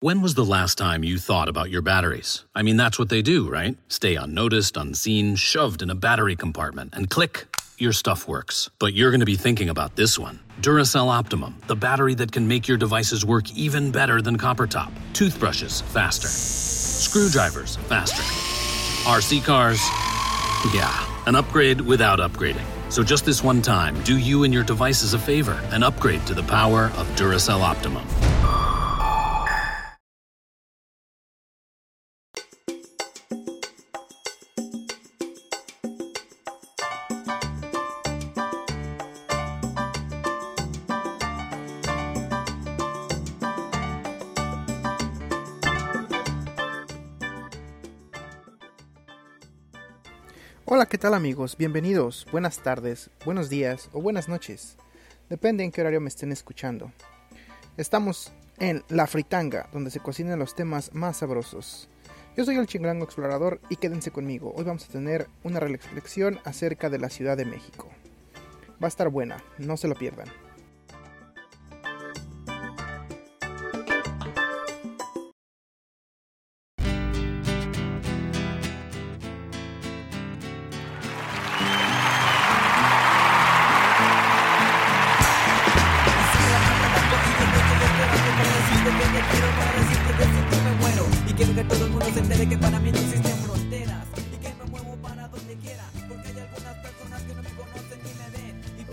When was the last time you thought about your batteries? I mean, that's what they do, right? Stay unnoticed, unseen, shoved in a battery compartment, and click, your stuff works. But you're going to be thinking about this one Duracell Optimum, the battery that can make your devices work even better than copper top. Toothbrushes, faster. Screwdrivers, faster. RC cars, yeah, an upgrade without upgrading. So just this one time, do you and your devices a favor and upgrade to the power of Duracell Optimum. Hola, ¿qué tal amigos? Bienvenidos, buenas tardes, buenos días o buenas noches. Depende en qué horario me estén escuchando. Estamos en La Fritanga, donde se cocinan los temas más sabrosos. Yo soy el Chinglango Explorador y quédense conmigo. Hoy vamos a tener una reflexión acerca de la Ciudad de México. Va a estar buena, no se lo pierdan.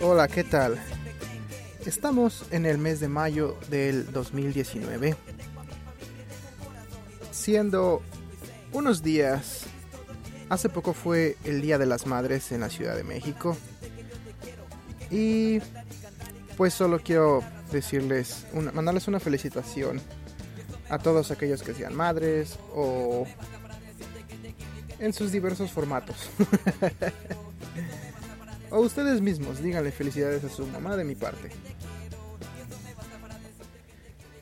Hola, ¿qué tal? Estamos en el mes de mayo del 2019, siendo unos días, hace poco fue el Día de las Madres en la Ciudad de México y pues solo quiero decirles, mandarles una felicitación a todos aquellos que sean madres o en sus diversos formatos. O ustedes mismos, díganle felicidades a su mamá de mi parte.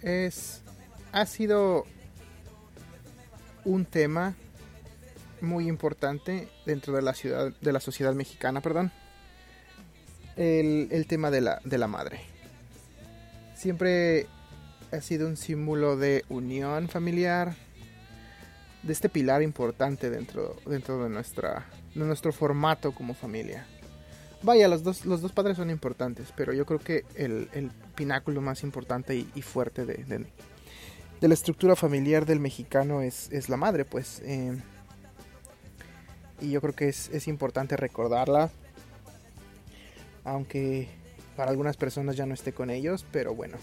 Es. Ha sido un tema muy importante dentro de la ciudad. de la sociedad mexicana, perdón. El, el tema de la, de la madre. Siempre ha sido un símbolo de unión familiar. De este pilar importante dentro, dentro de, nuestra, de nuestro formato como familia. Vaya, los dos, los dos padres son importantes, pero yo creo que el, pináculo más importante y, fuerte de, de, la estructura familiar del mexicano es, es la madre, pues. Eh, y yo creo que es, es importante recordarla, aunque para algunas personas ya no esté con ellos, pero bueno.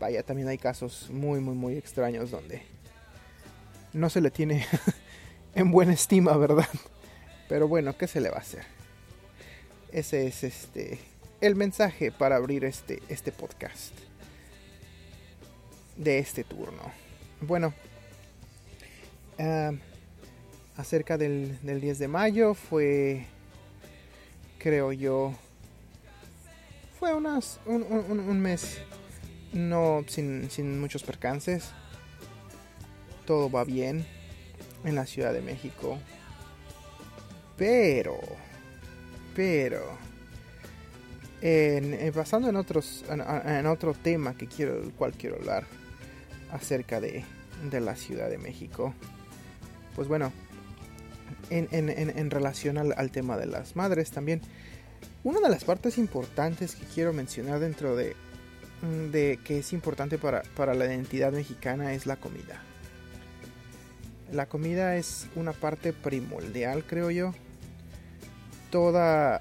Vaya, también hay casos muy, muy, muy extraños donde no se le tiene en buena estima, ¿verdad? Pero bueno, ¿qué se le va a hacer? Ese es este el mensaje para abrir este, este podcast de este turno. Bueno, acerca del, 10 de mayo fue, creo yo, fue unas, un, mes no sin, sin muchos percances. Todo va bien en la Ciudad de México. Pero pero en, pasando en otros en, otro tema que quiero el cual quiero hablar acerca de, de la Ciudad de México pues bueno en, en relación al, al, tema de las madres también una de las partes importantes que quiero mencionar dentro de, de que es importante para, para la identidad mexicana es la comida. La comida es una parte primordial creo yo toda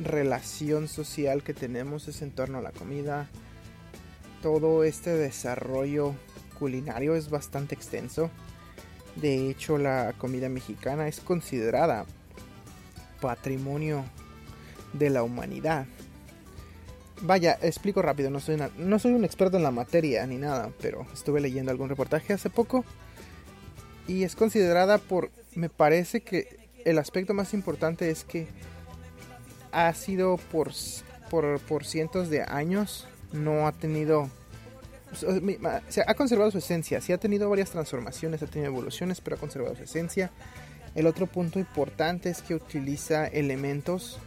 relación social que tenemos es en torno a la comida. Todo este desarrollo culinario es bastante extenso. De hecho, la comida mexicana es considerada patrimonio de la humanidad. Vaya, explico rápido, no soy, no soy un experto en la materia ni nada, pero estuve leyendo algún reportaje hace poco y es considerada por, me parece que el aspecto más importante es que ha sido por, por, cientos de años, no ha tenido... Se ha conservado su esencia, sí ha tenido varias transformaciones, ha tenido evoluciones, pero ha conservado su esencia. El otro punto importante es que utiliza elementos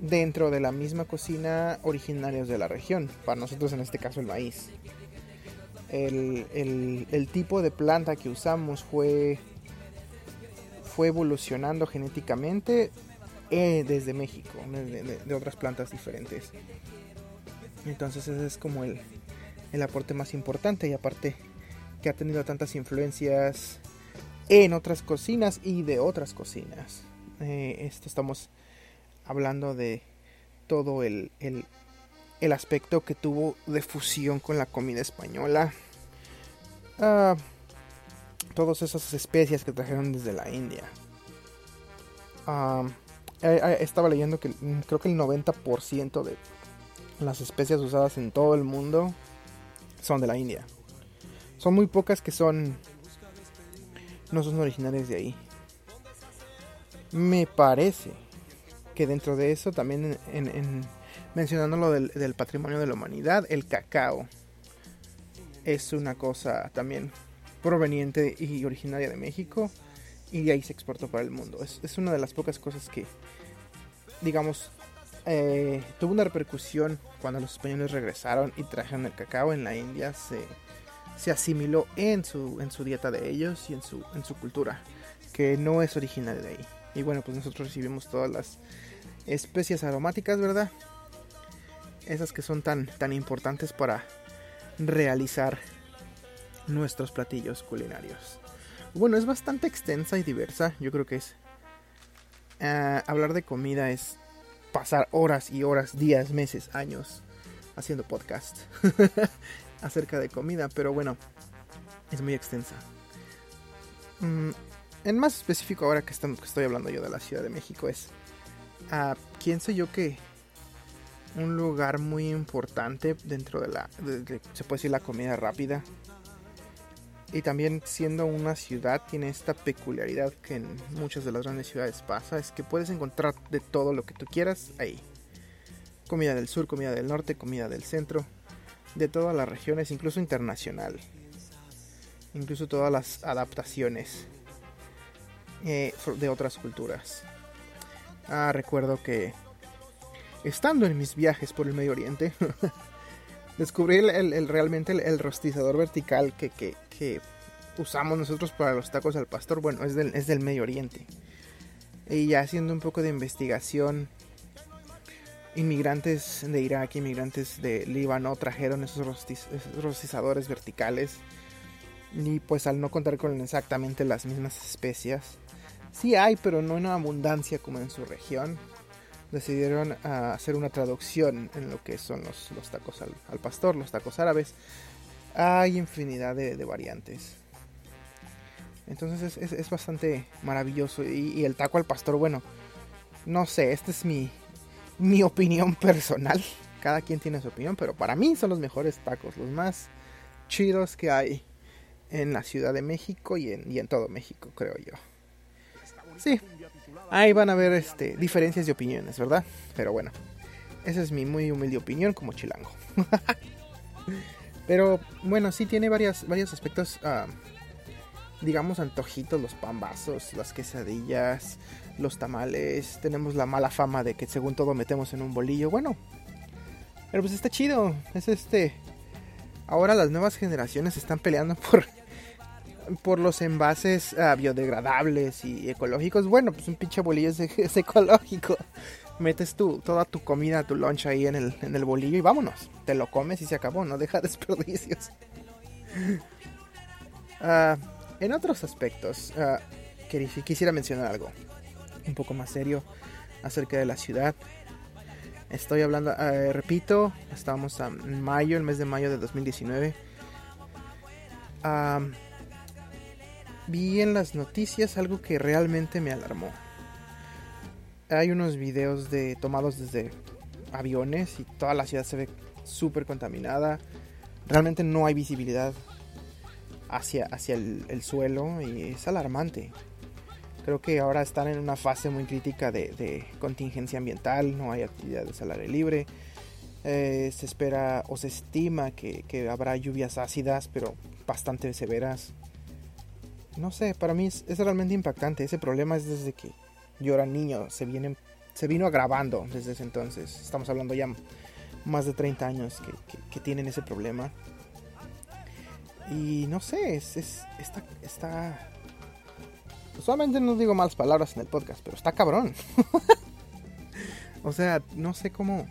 dentro de la misma cocina originarios de la región, para nosotros en este caso el maíz. el, tipo de planta que usamos fue, fue evolucionando genéticamente eh, desde México, de, otras plantas diferentes. Entonces ese es como el, el aporte más importante y aparte que ha tenido tantas influencias en otras cocinas y de otras cocinas. Eh, esto estamos hablando de todo el, el, aspecto que tuvo de fusión con la comida española. Ah, todas esas especias que trajeron desde la India. Eh, estaba leyendo que mm, creo que el 90% de las especias usadas en todo el mundo son de la India. Son muy pocas que son no son originales de ahí. Me parece que dentro de eso también en, mencionando lo del, patrimonio de la humanidad, el cacao es una cosa también proveniente y originaria de México y de ahí se exportó para el mundo. Es, una de las pocas cosas que, digamos, eh, tuvo una repercusión cuando los españoles regresaron y trajeron el cacao en la India. Se, se asimiló en su, en su dieta de ellos y en su, en su cultura, que no es original de ahí. Y bueno, pues nosotros recibimos todas las especias aromáticas, ¿verdad? Esas que son tan, tan importantes para realizar nuestros platillos culinarios. Bueno, es bastante extensa y diversa. Yo creo que es... Ah, hablar de comida es pasar horas y horas, días, meses, años haciendo podcast. acerca de comida, pero bueno, es muy extensa. Mm, en más específico, ahora que, estoy hablando yo de la Ciudad de México, es. Uh, ¿Quién soy yo que un lugar muy importante dentro de la. se puede decir la comida rápida? Y también siendo una ciudad tiene esta peculiaridad que en muchas de las grandes ciudades pasa, es que puedes encontrar de todo lo que tú quieras ahí. Comida del sur, comida del norte, comida del centro, de todas las regiones, incluso internacional. Incluso todas las adaptaciones eh, de otras culturas. Ah, recuerdo que estando en mis viajes por el Medio Oriente, descubrí el, realmente el, rostizador vertical que, que, usamos nosotros para los tacos al pastor. Bueno, es del, es del Medio Oriente. Y ya haciendo un poco de investigación inmigrantes de Irak, inmigrantes de Líbano trajeron esos, rostizadores verticales. Y pues al no contar con exactamente las mismas especias, sí hay, pero no en abundancia como en su región, decidieron ah, hacer una traducción en lo que son los, los tacos al, pastor, los tacos árabes. Hay infinidad de, variantes. Entonces es, bastante maravilloso. y el taco al pastor, bueno, no sé, este es mi, mi opinión personal. Cada quien tiene su opinión, pero para mí son los mejores tacos, los más chidos que hay en la Ciudad de México y en, y en todo México, creo yo. Sí, ahí van a ver este, diferencias de opiniones, ¿verdad? Pero bueno, esa es mi muy humilde opinión como chilango. Pero bueno, sí tiene varias, varios aspectos, ah, digamos, antojitos, los pambazos, las quesadillas, los tamales, tenemos la mala fama de que según todo metemos en un bolillo. Bueno, pero pues está chido. Es este. Ahora las nuevas generaciones están peleando por por los envases ah, biodegradables y ecológicos. Bueno, pues un pinche bolillo es, ecológico. Metes tu, toda tu comida, tu lunch ahí en el, en el bolillo y vámonos. Te lo comes y se acabó, no deja desperdicios. Ah, en otros aspectos, uh, quisiera mencionar algo un poco más serio acerca de la ciudad. Estoy hablando, eh, repito, estábamos en mayo, el mes de mayo de 2019. vi en las noticias algo que realmente me alarmó. Hay unos videos de tomados desde aviones y toda la ciudad se ve súper contaminada. Realmente no hay visibilidad hacia, hacia el suelo y es alarmante. Creo que ahora están en una fase muy crítica de, contingencia ambiental, no hay actividades al aire libre. Eh, se espera o se estima que, habrá lluvias ácidas, pero bastante severas. No sé, para mí es, realmente impactante. Ese problema es desde que yo era niño, se, viene, se vino agravando desde ese entonces. Estamos hablando ya más de 30 años que, tienen ese problema. Y no sé, es, es está, está... Usualmente no digo malas palabras en el podcast, pero está cabrón. o sea, no sé cómo...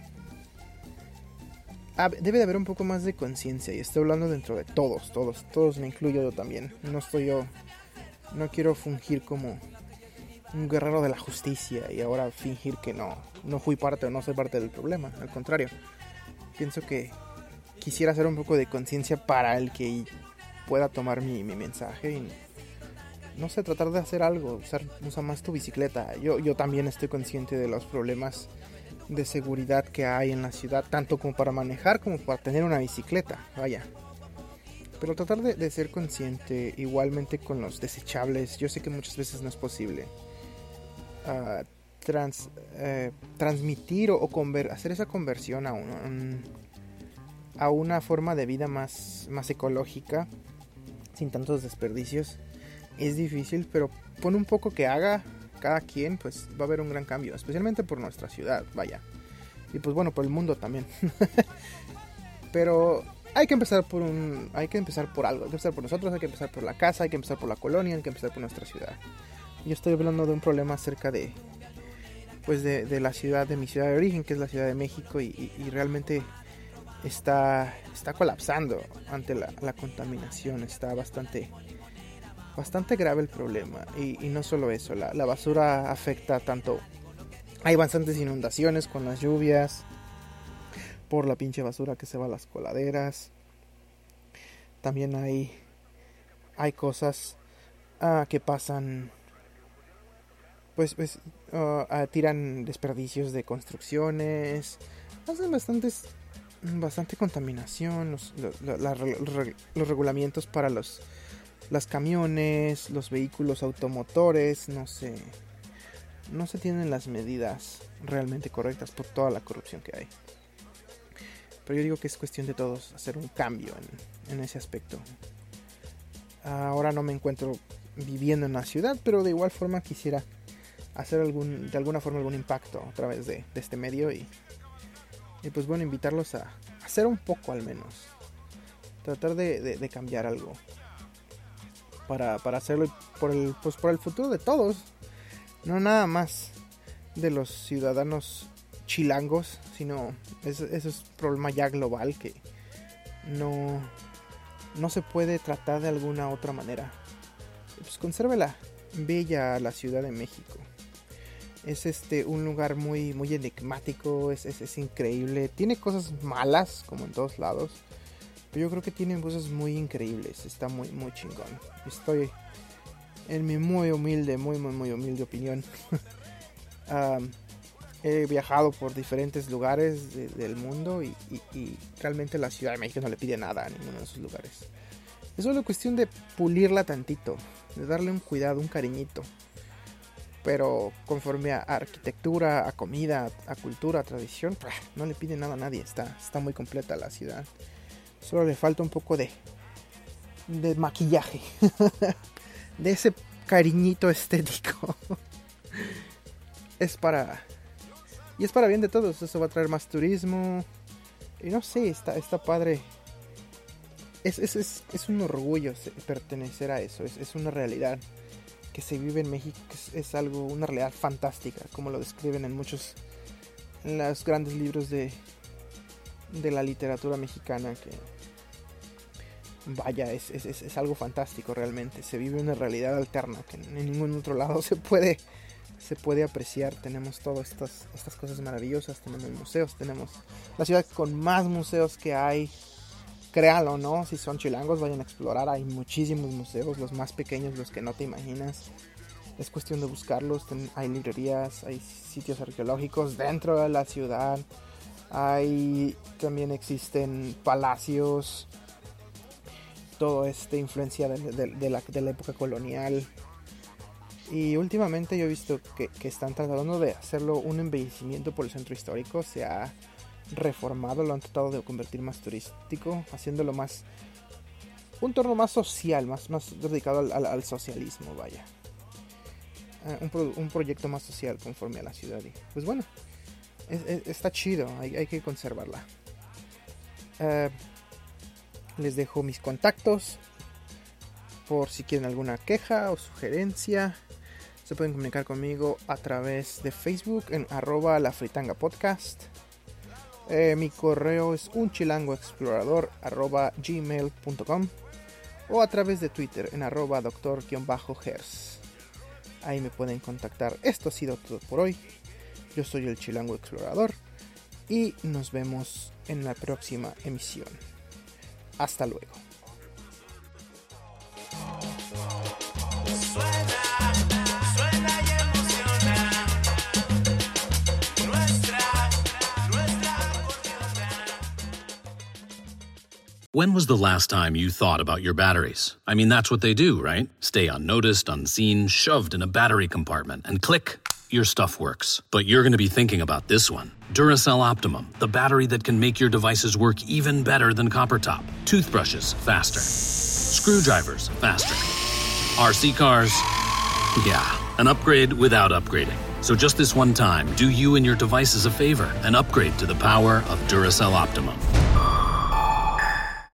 Debe de haber un poco más de conciencia y estoy hablando dentro de todos, todos, todos me incluyo yo también. No estoy yo, no quiero fungir como un guerrero de la justicia y ahora fingir que no, no fui parte o no soy parte del problema. Al contrario, pienso que quisiera hacer un poco de conciencia para el que pueda tomar mi, mensaje y no sé, tratar de hacer algo, usar, usa más tu bicicleta. Yo, yo también estoy consciente de los problemas de seguridad que hay en la ciudad, tanto como para manejar como para tener una bicicleta, vaya. Pero tratar de, ser consciente igualmente con los desechables, yo sé que muchas veces no es posible. Eh, transmitir o, hacer esa conversión a, a una forma de vida más, ecológica, sin tantos desperdicios, es difícil, pero pon un poco que haga cada quien, pues va a haber un gran cambio, especialmente por nuestra ciudad, vaya. Y pues bueno, por el mundo también. Pero hay que empezar por un hay que empezar por algo, hay que empezar por nosotros, hay que empezar por la casa, hay que empezar por la colonia, hay que empezar por nuestra ciudad. Yo estoy hablando de un problema acerca de pues de, la ciudad de mi ciudad de origen, que es la Ciudad de México y, realmente está está colapsando ante la, la contaminación, está bastante bastante grave el problema. Y, no solo eso, la, basura afecta tanto... Hay bastantes inundaciones con las lluvias, por la pinche basura que se va a las coladeras. También hay, hay cosas ah, que pasan pues, pues ah, ah, tiran desperdicios de construcciones, hacen bastantes, bastante contaminación, los, regulamientos para los las camiones, los vehículos automotores, no se, no se tienen las medidas realmente correctas por toda la corrupción que hay. Pero yo digo que es cuestión de todos hacer un cambio en, ese aspecto. Ahora no me encuentro viviendo en la ciudad, pero de igual forma quisiera hacer algún, de alguna forma algún impacto a través de, este medio y, y, pues bueno, invitarlos a hacer un poco al menos. Tratar de cambiar algo para, hacerlo por el, pues por el futuro de todos. No nada más de los ciudadanos chilangos, sino ese, es un problema ya global que no, no se puede tratar de alguna otra manera. Pues consérvela bella la Ciudad de México. Es este un lugar muy muy enigmático, es, es, es increíble. Tiene cosas malas como en todos lados pero yo creo que tienen cosas muy increíbles. Está muy, muy chingón. Estoy en mi muy humilde, muy, muy, muy humilde opinión. he viajado por diferentes lugares del mundo y, realmente la Ciudad de México no le pide nada a ninguno de esos lugares. Es solo cuestión de pulirla tantito, de darle un cuidado, un cariñito. Pero conforme a arquitectura, a comida, a cultura, a tradición, no le pide nada a nadie. Está, está muy completa la ciudad. Solo le falta un poco de, de maquillaje. de ese cariñito estético. es para... Y es para bien de todos. Eso va a traer más turismo. Y no sé, está, está padre. Es, es, es, es un orgullo pertenecer a eso. Es, es, una realidad se vive en México. Es, algo, una realidad fantástica. Como lo describen en muchos... Los grandes libros de, de la literatura mexicana que vaya, es, es, es, algo fantástico realmente. Se vive una realidad alterna que en ningún otro lado se puede, se puede apreciar. Tenemos todas estas, estas cosas maravillosas, tenemos museos, tenemos la ciudad con más museos que hay. Créalo, ¿no? Si son chilangos, vayan a explorar. Hay muchísimos museos, los más pequeños, los que no te imaginas. Es cuestión de buscarlos. Hay librerías, hay sitios arqueológicos dentro de la ciudad hay también existen palacios, todo esta influencia de, la, época colonial. Y últimamente yo he visto que, están tratando de hacerlo un embellecimiento por el centro histórico. Se ha reformado, lo han tratado de convertir más turístico, haciéndolo más. un torno más social, más, más dedicado al, socialismo, vaya. Eh, un, proyecto más social conforme a la ciudad. Y pues bueno, está chido, hay, que conservarla. Eh, les dejo mis contactos por si quieren alguna queja o sugerencia. Se pueden comunicar conmigo a través de Facebook en arroba la fritanga podcast. Eh, mi correo es unchilangoexplorador arroba gmail.com o a través de Twitter en arroba doctor-hers. Ahí me pueden contactar. Esto ha sido todo por hoy. Yo soy el Chilango Explorador y nos vemos en la próxima emisión. Hasta luego. When was the last time you thought about your batteries? I mean, that's what they do, right? Stay unnoticed, unseen, shoved in a battery compartment, and click, your stuff works. But you're going to be thinking about this one Duracell Optimum, the battery that can make your devices work even better than copper top. Toothbrushes, faster. Screwdrivers, faster. RC cars, yeah, an upgrade without upgrading. So just this one time, do you and your devices a favor and upgrade to the power of Duracell Optimum.